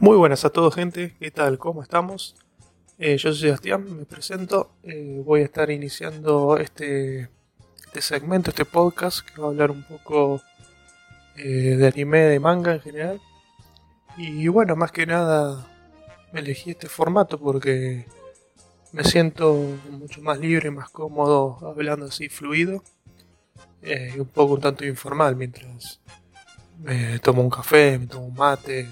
Muy buenas a todos gente, ¿qué tal? ¿Cómo estamos? Eh, yo soy Sebastián, me presento. Eh, voy a estar iniciando este, este segmento, este podcast, que va a hablar un poco eh, de anime, de manga en general. Y bueno, más que nada me elegí este formato porque me siento mucho más libre, más cómodo hablando así fluido. un poco un tanto informal mientras me tomo un café, me tomo un mate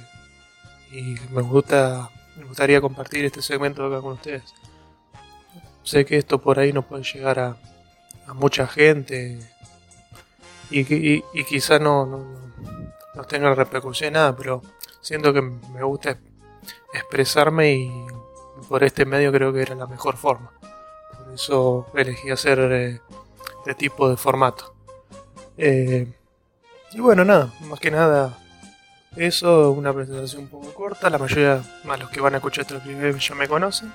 y me gusta me gustaría compartir este segmento acá con ustedes. Sé que esto por ahí no puede llegar a, a mucha gente y, y, y quizá no, no, no tenga repercusión nada, pero siento que me gusta expresarme y por este medio creo que era la mejor forma. Por eso elegí hacer eh, este tipo de formato. Eh, y bueno, nada, más que nada eso, una presentación un poco corta, la mayoría de los que van a escuchar video ya me conocen.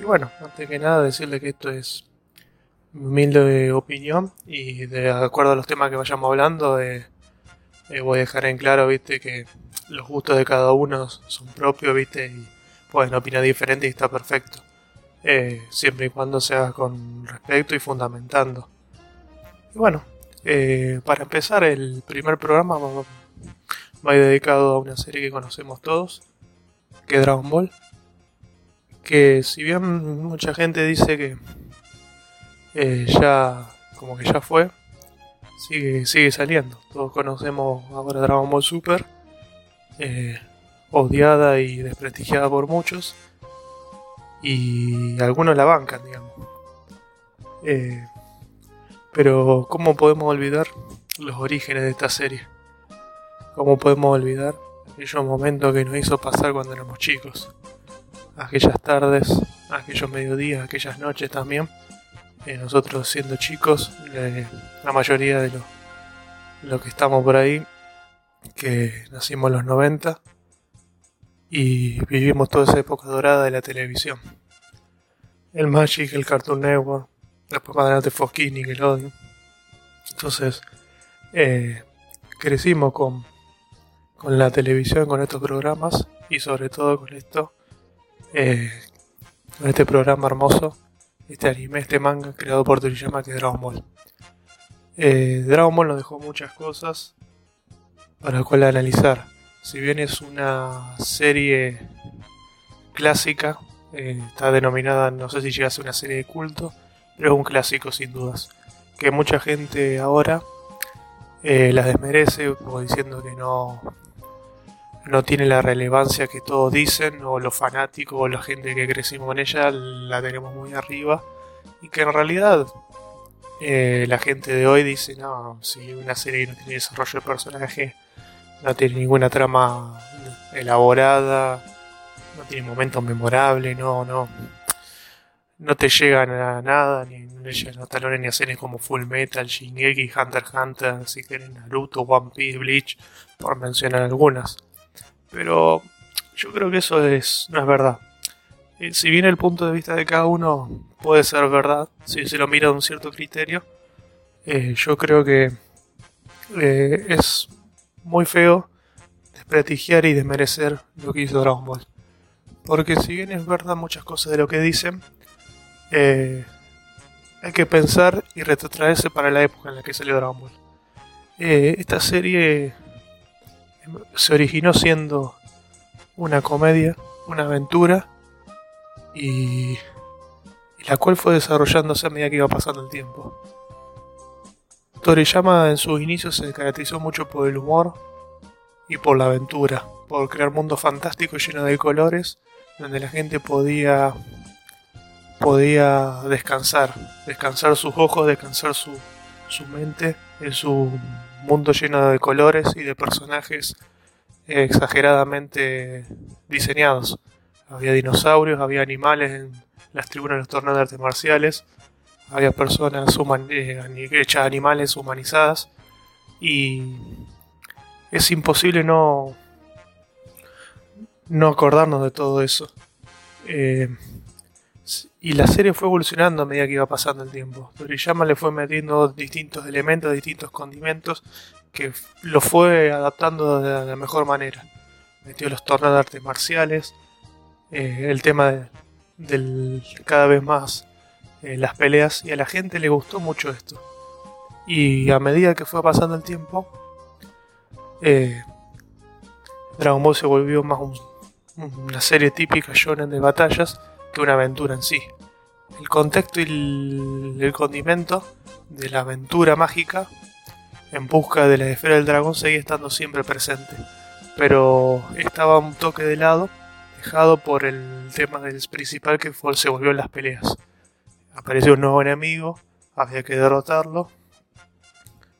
Y bueno, antes que nada decirle que esto es humilde opinión y de acuerdo a los temas que vayamos hablando eh, eh, voy a dejar en claro, viste, que los gustos de cada uno son propios, viste, y pueden opinar diferente y está perfecto. Eh, siempre y cuando sea con respeto y fundamentando. Y bueno, eh, para empezar el primer programa vamos va dedicado a una serie que conocemos todos, que es Dragon Ball. Que si bien mucha gente dice que eh, ya, como que ya fue, sigue, sigue saliendo. Todos conocemos ahora Dragon Ball Super, eh, odiada y desprestigiada por muchos, y algunos la bancan, digamos. Eh, pero, ¿cómo podemos olvidar los orígenes de esta serie? ¿Cómo podemos olvidar aquellos momentos que nos hizo pasar cuando éramos chicos? Aquellas tardes, aquellos mediodías, aquellas noches también. Nosotros siendo chicos, eh, la mayoría de los que estamos por ahí, que nacimos en los 90 y vivimos toda esa época dorada de la televisión. El Magic, el Cartoon Network, después más adelante Fox Kids, Nickelodeon. Entonces, eh, crecimos con con la televisión, con estos programas y sobre todo con esto, eh, con este programa hermoso, este anime, este manga creado por Toriyama que es Dragon Ball. Eh, Dragon Ball nos dejó muchas cosas para las cuales analizar. Si bien es una serie clásica, eh, está denominada, no sé si llega a ser una serie de culto, pero es un clásico sin dudas. Que mucha gente ahora la desmerece, como diciendo que no, no tiene la relevancia que todos dicen, o los fanáticos, o la gente que crecimos con ella, la tenemos muy arriba, y que en realidad eh, la gente de hoy dice, no, si una serie no tiene desarrollo de personaje, no tiene ninguna trama elaborada, no tiene momentos memorables, no, no, no te llegan a nada, ni no a talones ni a como Full Metal, Shingeki, Hunter x Hunter, si quieren Naruto, One Piece, Bleach, por mencionar algunas. Pero yo creo que eso es, no es verdad. si bien el punto de vista de cada uno puede ser verdad, si se lo mira de un cierto criterio, eh, yo creo que eh, es muy feo desprestigiar y desmerecer lo que hizo Dragon Ball. Porque si bien es verdad muchas cosas de lo que dicen, eh, hay que pensar y retrotraerse para la época en la que salió Dragon Ball. esta serie se originó siendo una comedia, una aventura y, la cual fue desarrollándose a medida que iba pasando el tiempo. Toriyama en sus inicios se caracterizó mucho por el humor y por la aventura, por crear mundos fantásticos llenos de colores, donde la gente podía podía descansar, descansar sus ojos, descansar su, su mente en su mundo lleno de colores y de personajes exageradamente diseñados. Había dinosaurios, había animales en las tribunas de los torneos de artes marciales, había personas eh, hechas animales humanizadas y es imposible no, no acordarnos de todo eso. Eh, y la serie fue evolucionando a medida que iba pasando el tiempo. Toriyama le fue metiendo distintos elementos, distintos condimentos, que lo fue adaptando de la mejor manera. metió los torneos de artes marciales, eh, el tema de, del cada vez más eh, las peleas y a la gente le gustó mucho esto. Y a medida que fue pasando el tiempo, eh, Dragon Ball se volvió más una serie típica shonen de batallas que una aventura en sí. El contexto y el, condimento de la aventura mágica en busca de la esfera del dragón seguía estando siempre presente, pero estaba un toque de lado, dejado por el tema del principal que fue, se volvió en las peleas. Apareció un nuevo enemigo, había que derrotarlo,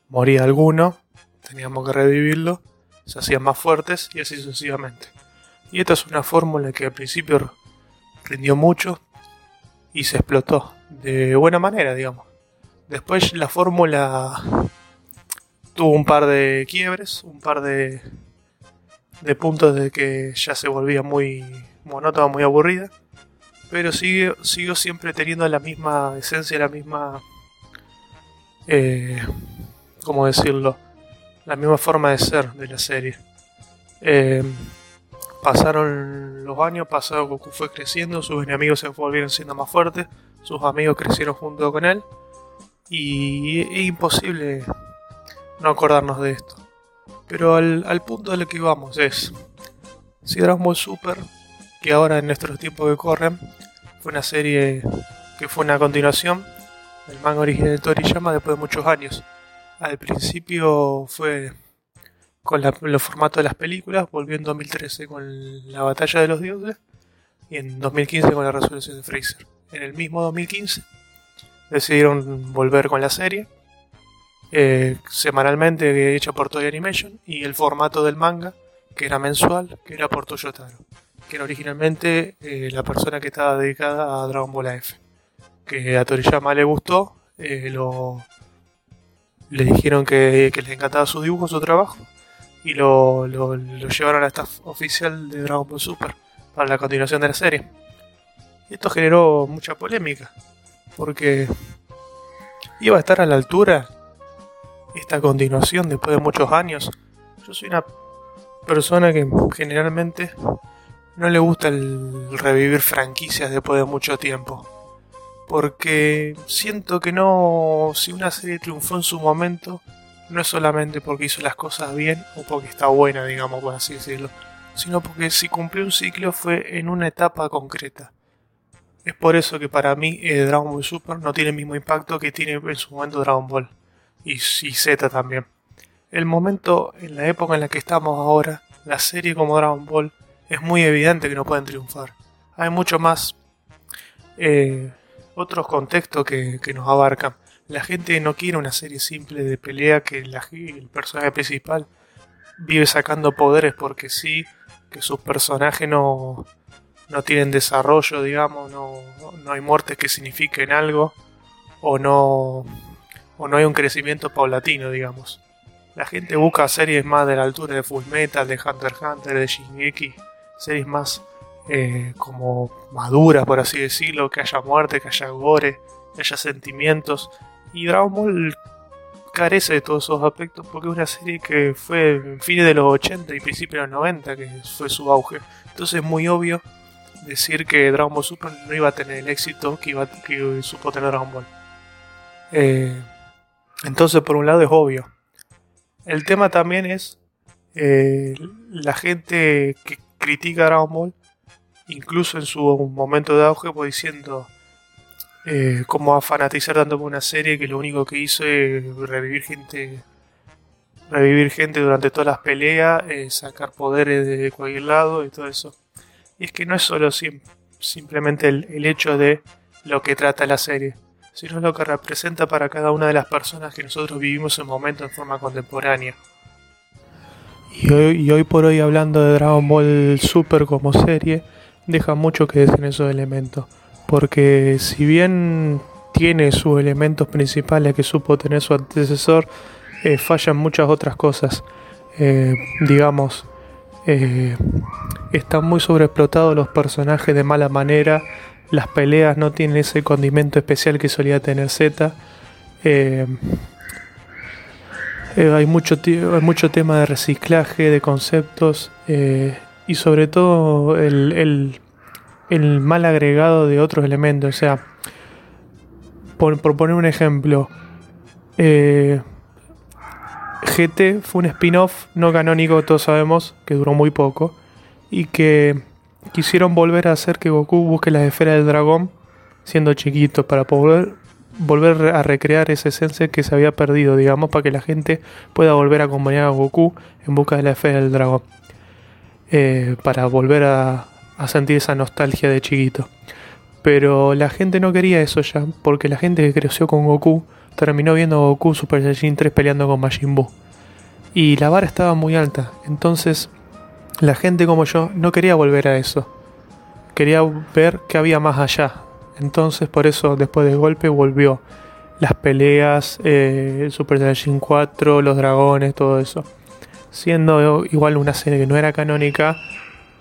moría alguno, teníamos que revivirlo, se hacían más fuertes y así sucesivamente. Y esta es una fórmula que al principio rindió mucho y se explotó de buena manera, digamos. Después la fórmula tuvo un par de quiebres, un par de, de puntos de que ya se volvía muy monótona, muy aburrida. Pero sigue, siguió siempre teniendo la misma esencia, la misma... Eh, ¿Cómo decirlo? La misma forma de ser de la serie. Eh, pasaron los años, pasado Goku fue creciendo, sus enemigos se volvieron siendo más fuertes, sus amigos crecieron junto con él. Y es imposible no acordarnos de esto. Pero al, al punto de lo que vamos es, si Dragon Ball Super, que ahora en nuestros tiempos que corren, fue una serie que fue una continuación del manga original de Toriyama después de muchos años. Al principio fue con los formatos de las películas, volvió en 2013 con la batalla de los dioses y en 2015 con la resolución de Fraser. En el mismo 2015 decidieron volver con la serie, eh, semanalmente hecha por Toy Animation, y el formato del manga, que era mensual, que era por Toyotaro, que era originalmente eh, la persona que estaba dedicada a Dragon Ball AF. Que a Toriyama le gustó, eh, lo, le dijeron que les encantaba su dibujo, su trabajo, y lo, lo, llevaron a la staff oficial de Dragon Ball Super para la continuación de la serie. Y esto generó mucha polémica, porque iba a estar a la altura esta continuación después de muchos años. Yo soy una persona que generalmente no le gusta el revivir franquicias después de mucho tiempo. Porque siento que no, si una serie triunfó en su momento, no es solamente porque hizo las cosas bien o porque está buena, digamos, por así decirlo, sino porque si cumplió un ciclo fue en una etapa concreta. Es por eso que para mí eh, Dragon Ball Super no tiene el mismo impacto que tiene en su momento Dragon Ball y, Z también. El momento, en la época en la que estamos ahora, la serie como Dragon Ball es muy evidente que no pueden triunfar. Hay mucho más eh, otros contextos que, que nos abarcan. La gente no quiere una serie simple de pelea que el personaje principal vive sacando poderes porque sí, que sus personajes no, no tienen desarrollo, digamos, no, no hay muertes que signifiquen algo, o no, o no hay un crecimiento paulatino, digamos. La gente busca series más de la altura de Full Metal, de Hunter x Hunter, de Shingeki, series más eh, como maduras, por así decirlo, que haya muerte, que haya gore, que haya sentimientos, y Dragon Ball carece de todos esos aspectos porque es una serie que fue en fines de los 80 y principios de los 90 que fue su auge. Entonces es muy obvio decir que Dragon Ball Super no iba a tener el éxito que, iba, supo tener Dragon Ball. Eh, entonces por un lado es obvio. El tema también es eh, la gente que critica Dragon Ball, incluso en su momento de auge, pues diciendo eh, como a fanatizar tanto por una serie que lo único que hizo es revivir gente revivir gente durante todas las peleas, eh, sacar poderes de cualquier lado y todo eso. Y es que no es solo simplemente el, hecho de lo que trata la serie, sino lo que representa para cada una de las personas que nosotros vivimos en momento en forma contemporánea. Y hoy, por hoy hablando de Dragon Ball Super como serie, deja mucho que decir esos elementos porque si bien tiene sus elementos principales que supo tener su antecesor, eh, fallan muchas otras cosas. Eh, digamos, eh, están muy sobreexplotados los personajes de mala manera, las peleas no tienen ese condimento especial que solía tener Z. hay, mucho hay mucho tema de reciclaje, de conceptos, y sobre todo el, el, mal agregado de otros elementos. O sea, por, poner un ejemplo, eh, GT fue un spin-off no canónico, todos sabemos, que duró muy poco, y que quisieron volver a hacer que Goku busque la esfera del dragón siendo chiquito para poder volver a recrear esa esencia que se había perdido, digamos, para que la gente pueda volver a acompañar a Goku en busca de la esfera del dragón. Eh, para volver a, sentir esa nostalgia de chiquito. Pero la gente no quería eso ya, porque la gente que creció con Goku terminó viendo a Goku Super Saiyan 3 peleando con Majin Buu. Y la vara estaba muy alta, entonces la gente como yo no quería volver a eso. Quería ver qué había más allá. Entonces por eso después del golpe volvió. Las peleas, eh, el Super Saiyan 4, los dragones, todo eso siendo igual una serie que no era canónica,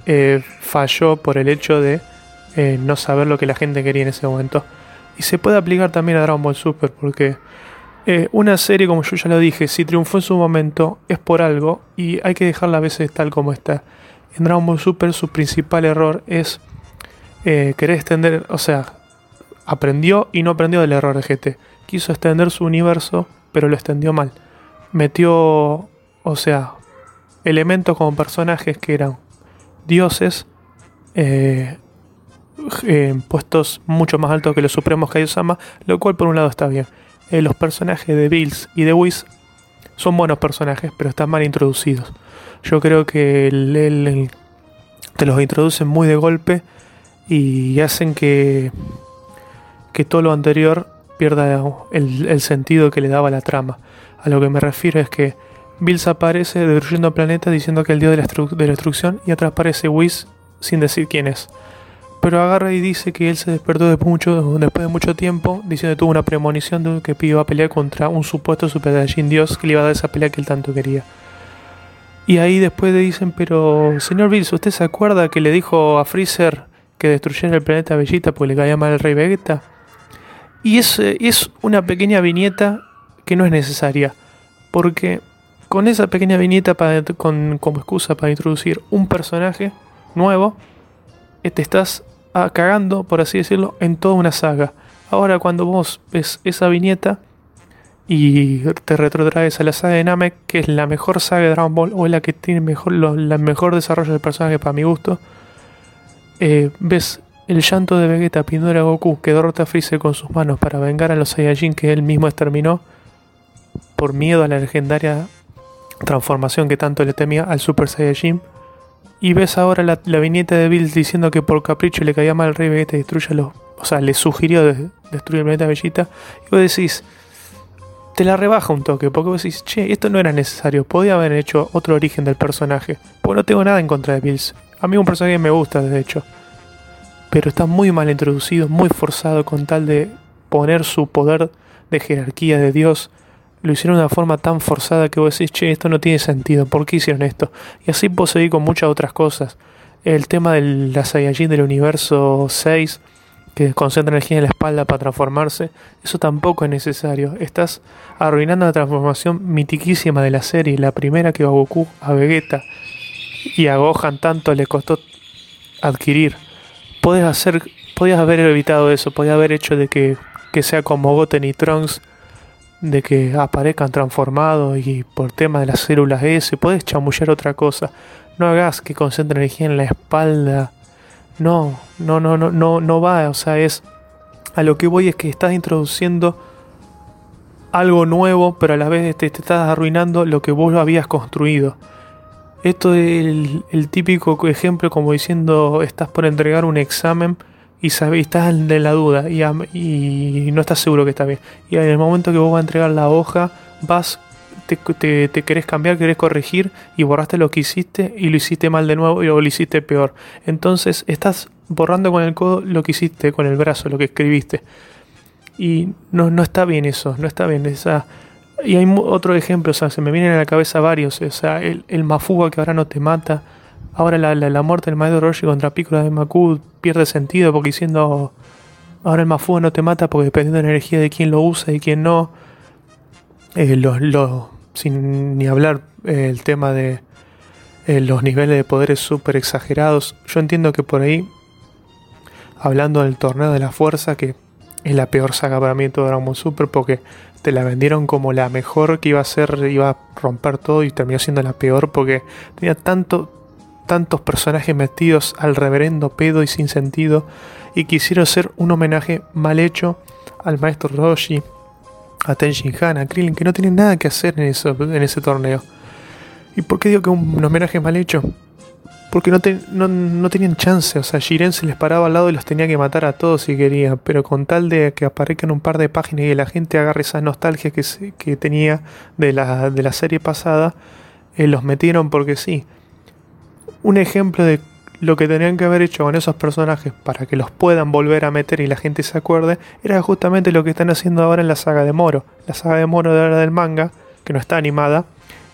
eh, falló por el hecho de eh, no saber lo que la gente quería en ese momento. Y se puede aplicar también a Dragon Ball Super, porque eh, una serie, como yo ya lo dije, si triunfó en su momento, es por algo y hay que dejarla a veces tal como está. En Dragon Ball Super su principal error es querer extender, o sea, aprendió y no aprendió del error de GT. Quiso extender su universo, pero lo extendió mal. Metió, o sea, elementos como personajes que eran dioses, eh, eh, puestos mucho más altos que los supremos Kaiosama, lo cual por un lado está bien. Eh, los personajes de Bills y de Whis son buenos personajes, pero están mal introducidos. Yo creo que te los introducen muy de golpe y hacen que, que todo lo anterior pierda el, el sentido que le daba la trama. A lo que me refiero es que Bills aparece destruyendo planetas diciendo que el dios de la, destrucción y atrás aparece Whis sin decir quién es. Pero agarra y dice que él se despertó después, mucho, después de mucho tiempo, diciendo que tuvo una premonición de que iba a pelear contra un supuesto Super Dios que le iba a dar esa pelea que él tanto quería. Y ahí después le dicen, pero señor Bills, ¿usted se acuerda que le dijo a Freezer que destruyera el planeta Bellita porque le caía mal el rey Vegeta? Y es, es una pequeña viñeta que no es necesaria, porque con esa pequeña viñeta para, como excusa para introducir un personaje nuevo, eh, te estás ah, cagando, por así decirlo, en toda una saga. Ahora cuando vos ves esa viñeta y te retrotraes a la saga de Namek, que es la mejor saga de Dragon Ball, o es la que tiene mejor, mejor desarrollo de personaje para mi gusto, eh, ves el llanto de Vegeta pidiendo a Goku que derrota a Freezer con sus manos para vengar a los Saiyajin que él mismo exterminó por miedo a la legendaria transformación que tanto le temía al Super Saiyajin. Y ves ahora la, viñeta de Bills diciendo que por capricho le caía mal al rey Vegeta y destruyalo. O sea, le sugirió destruir el planeta Bellita. Y vos decís, te la rebaja un toque, porque vos decís, che, esto no era necesario, podía haber hecho otro origen del personaje. Porque no tengo nada en contra de Bills. A mí un personaje me gusta, de hecho. Pero está muy mal introducido, muy forzado con tal de poner su poder de jerarquía de Dios lo hicieron de una forma tan forzada que vos decís, che, esto no tiene sentido, ¿por qué hicieron esto? Y así puedo seguir con muchas otras cosas. El tema de la Saiyajin del universo 6, que concentra energía en la espalda para transformarse, eso tampoco es necesario. Estás arruinando la transformación mitiquísima de la serie, la primera que a Goku, a Vegeta y a Gohan tanto le costó adquirir. Podés hacer, podías haber evitado eso, podías haber hecho de que, que sea como Goten y Trunks de que aparezcan transformados y por tema de las células S, puedes chamullar otra cosa. No hagas que concentre energía en la espalda. No, no, no, no, no, no va. O sea, es. A lo que voy es que estás introduciendo algo nuevo, pero a la vez te, estás arruinando lo que vos habías construido. Esto es el típico ejemplo como diciendo estás por entregar un examen y sabes, estás en la duda y, no estás seguro que está bien. Y en el momento que vos vas a entregar la hoja, vas, te, te, querés cambiar, querés corregir y borraste lo que hiciste y lo hiciste mal de nuevo y lo hiciste peor. Entonces estás borrando con el codo lo que hiciste, con el brazo, lo que escribiste. Y no, no está bien eso, no está bien. Esa, y hay otro ejemplo, o sea, se me vienen a la cabeza varios. O sea, el, el mafuga que ahora no te mata Ahora la, la, muerte del maestro Roshi contra Piccolo de Maku pierde sentido porque diciendo ahora el Mafuga no te mata porque dependiendo de la energía de quién lo usa y quién no. Eh, lo, sin ni hablar eh, el tema de eh, los niveles de poderes súper exagerados. Yo entiendo que por ahí, hablando del torneo de la fuerza, que es la peor saga para mí de todo Dragon Ball Super, porque te la vendieron como la mejor que iba a ser, iba a romper todo y terminó siendo la peor porque tenía tanto, tantos personajes metidos al reverendo pedo y sin sentido y quisieron hacer un homenaje mal hecho al maestro Roshi, a Tenshin Han, a Krillin, que no tienen nada que hacer en, eso, en ese torneo. ¿Y por qué digo que un homenaje mal hecho? Porque no, tenían chance, o sea, Jiren se les paraba al lado y los tenía que matar a todos si quería, pero con tal de que aparezcan un par de páginas y la gente agarre esa nostalgia que, tenía de la, de la serie pasada, eh, los metieron porque sí. Un ejemplo de lo que tenían que haber hecho con esos personajes para que los puedan volver a meter y la gente se acuerde, era justamente lo que están haciendo ahora en la saga de Moro. La saga de Moro de ahora del manga, que no está animada,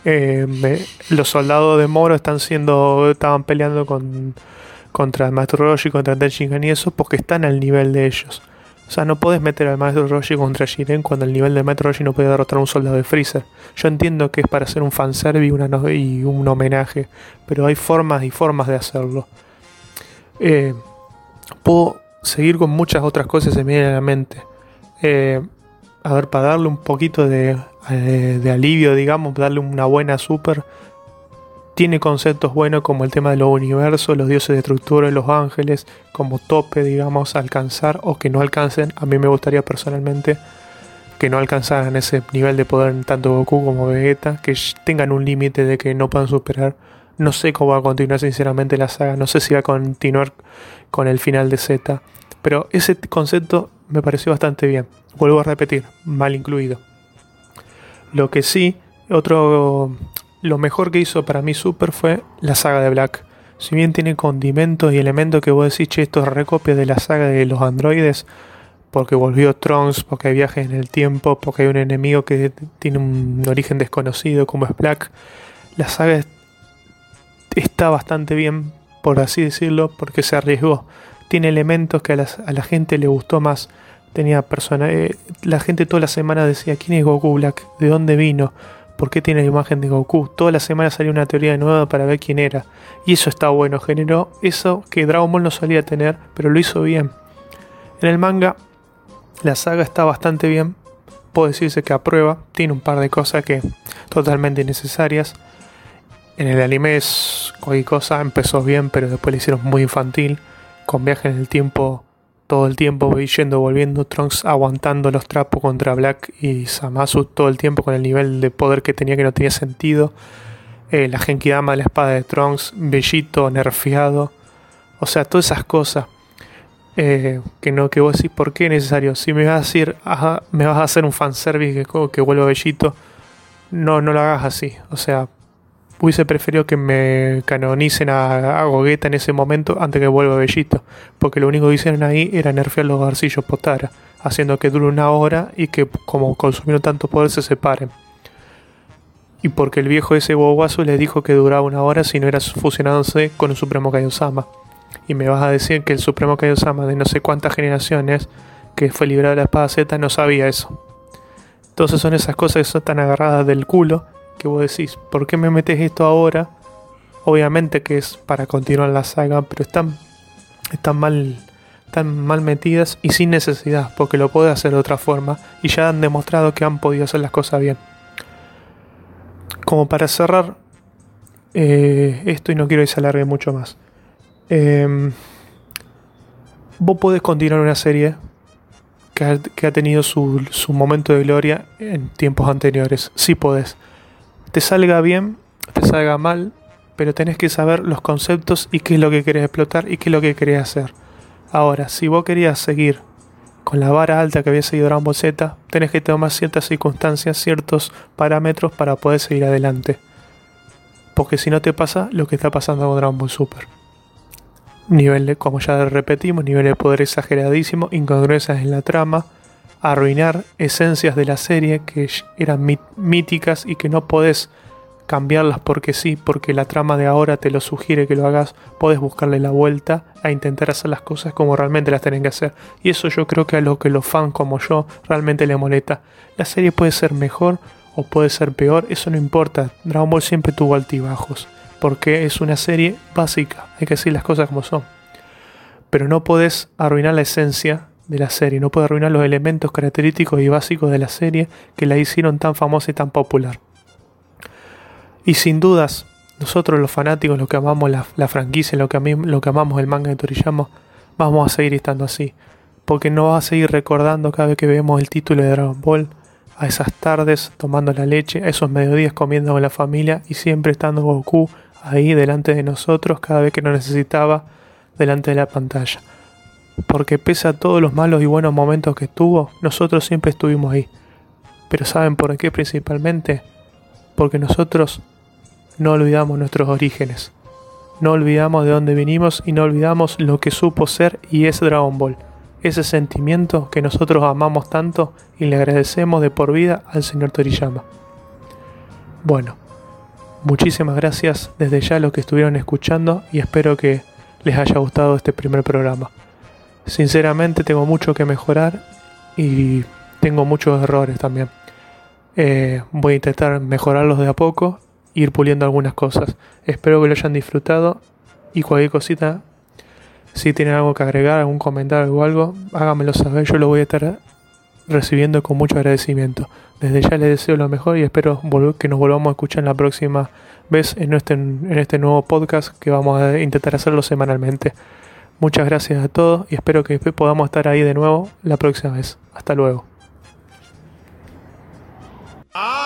eh, los soldados de Moro están siendo estaban peleando con contra el maestro Roshi, contra Tenshinhan y eso porque están al nivel de ellos. O sea, no puedes meter al maestro Roshi contra Jiren cuando el nivel del maestro Roshi no puede derrotar a un soldado de Freezer. Yo entiendo que es para hacer un fanservice y, y un homenaje, pero hay formas y formas de hacerlo. Eh, puedo seguir con muchas otras cosas en me mente. Eh, a ver, para darle un poquito de eh, de alivio, digamos, darle una buena super. Tiene conceptos buenos como el tema de los universos, los dioses de estructura y los ángeles, como tope, digamos, alcanzar o que no alcancen. A mí me gustaría personalmente que no alcanzaran ese nivel de poder tanto Goku como Vegeta, que tengan un límite de que no puedan superar. No sé cómo va a continuar sinceramente la saga, no sé si va a continuar con el final de Z, pero ese concepto me pareció bastante bien. Vuelvo a repetir, mal incluido. Lo que sí, otro. Lo mejor que hizo para mí Super fue la saga de Black. Si bien tiene condimentos y elementos que vos decís, che, esto es recopia de la saga de los androides, porque volvió Trunks, porque hay viajes en el tiempo, porque hay un enemigo que tiene un origen desconocido como es Black. La saga está bastante bien, por así decirlo, porque se arriesgó. Tiene elementos que a, a la gente le gustó más tenía personas. Eh, la gente toda la semana decía: ¿Quién es Goku Black? ¿De dónde vino? ¿Por qué tiene la imagen de Goku? Toda la semana salió una teoría nueva para ver quién era. Y eso está bueno, generó eso que Dragon Ball no solía tener, pero lo hizo bien. En el manga, la saga está bastante bien. Puedo decirse que aprueba. Tiene un par de cosas que totalmente innecesarias. En el anime es cosa, empezó bien, pero después le hicieron muy infantil. Con viaje en el tiempo todo el tiempo yendo, volviendo, Trunks aguantando los trapos contra Black y Samasu todo el tiempo con el nivel de poder que tenía que no tenía sentido. Eh, la Genkidama la espada de Trunks, Bellito nerfeado. O sea, todas esas cosas. Eh, que no, que vos decís, ¿por qué es necesario? Si me vas a decir, me vas a hacer un fanservice que, que vuelva Bellito, no, no lo hagas así. O sea, hubiese preferido que me canonicen a, a en ese momento antes que vuelva Bellito, porque lo único que hicieron ahí era nerfear los garcillos Potara, haciendo que dure una hora y que como consumieron tanto poder se separen. Y porque el viejo ese bobazo le dijo que duraba una hora si no era fusionándose con el Supremo Kaiosama. Y me vas a decir que el Supremo Kaiosama de no sé cuántas generaciones que fue librado de la espada Z no sabía eso. Entonces son esas cosas que son tan agarradas del culo que vos decís, ¿por qué me metes esto ahora? Obviamente que es para continuar la saga, pero están, están mal están mal metidas y sin necesidad, porque lo puede hacer de otra forma y ya han demostrado que han podido hacer las cosas bien. Como para cerrar eh, esto y no quiero que se alargue mucho más. Em, vos podés continuar una serie que ha, tenido su, su, momento de gloria en tiempos anteriores. Sí podés te salga bien, te salga mal, pero tenés que saber los conceptos y qué es lo que querés explotar y qué es lo que querés hacer. Ahora, si vos querías seguir con la vara alta que había seguido Dragon Ball Z, tenés que tomar ciertas circunstancias, ciertos parámetros para poder seguir adelante. Porque si no te pasa lo que está pasando con Dragon Ball Super. Nivel de, como ya repetimos, nivel de poder exageradísimo, incongruencias en la trama, arruinar esencias de la serie que eran míticas y que no podés cambiarlas porque sí, porque la trama de ahora te lo sugiere que lo hagas, podés buscarle la vuelta a intentar hacer las cosas como realmente las tienen que hacer. Y eso yo creo que a lo que los fans como yo realmente le molesta. La serie puede ser mejor o puede ser peor, eso no importa. Dragon Ball siempre tuvo altibajos, porque es una serie básica, hay que decir las cosas como son. Pero no podés arruinar la esencia de la serie, no podés arruinar los elementos característicos y básicos de la serie que la hicieron tan famosa y tan popular. Y sin dudas, nosotros los fanáticos, los que amamos la, franquicia, lo que, lo que amamos el manga de Toriyama, vamos a seguir estando así. Porque no vas a seguir recordando cada vez que vemos el título de Dragon Ball, a esas tardes tomando la leche, a esos mediodías comiendo con la familia y siempre estando Goku ahí delante de nosotros cada vez que nos necesitaba delante de la pantalla. Porque pese a todos los malos y buenos momentos que tuvo, nosotros siempre estuvimos ahí. Pero ¿saben por qué principalmente? Porque nosotros no olvidamos nuestros orígenes. No olvidamos de dónde vinimos y no olvidamos lo que supo ser y es Dragon Ball. Ese sentimiento que nosotros amamos tanto y le agradecemos de por vida al señor Toriyama. Bueno, muchísimas gracias desde ya a los que estuvieron escuchando y espero que les haya gustado este primer programa. Sinceramente tengo mucho que mejorar y tengo muchos errores también. Eh, voy a intentar mejorarlos de a poco ir puliendo algunas cosas. Espero que lo hayan disfrutado y cualquier cosita, si tienen algo que agregar, algún comentario o algo, háganmelo saber, yo lo voy a estar recibiendo con mucho agradecimiento. Desde ya les deseo lo mejor y espero que nos volvamos a escuchar la próxima vez en este, en este nuevo podcast que vamos a intentar hacerlo semanalmente. Muchas gracias a todos y espero que podamos estar ahí de nuevo la próxima vez. Hasta luego. Ah.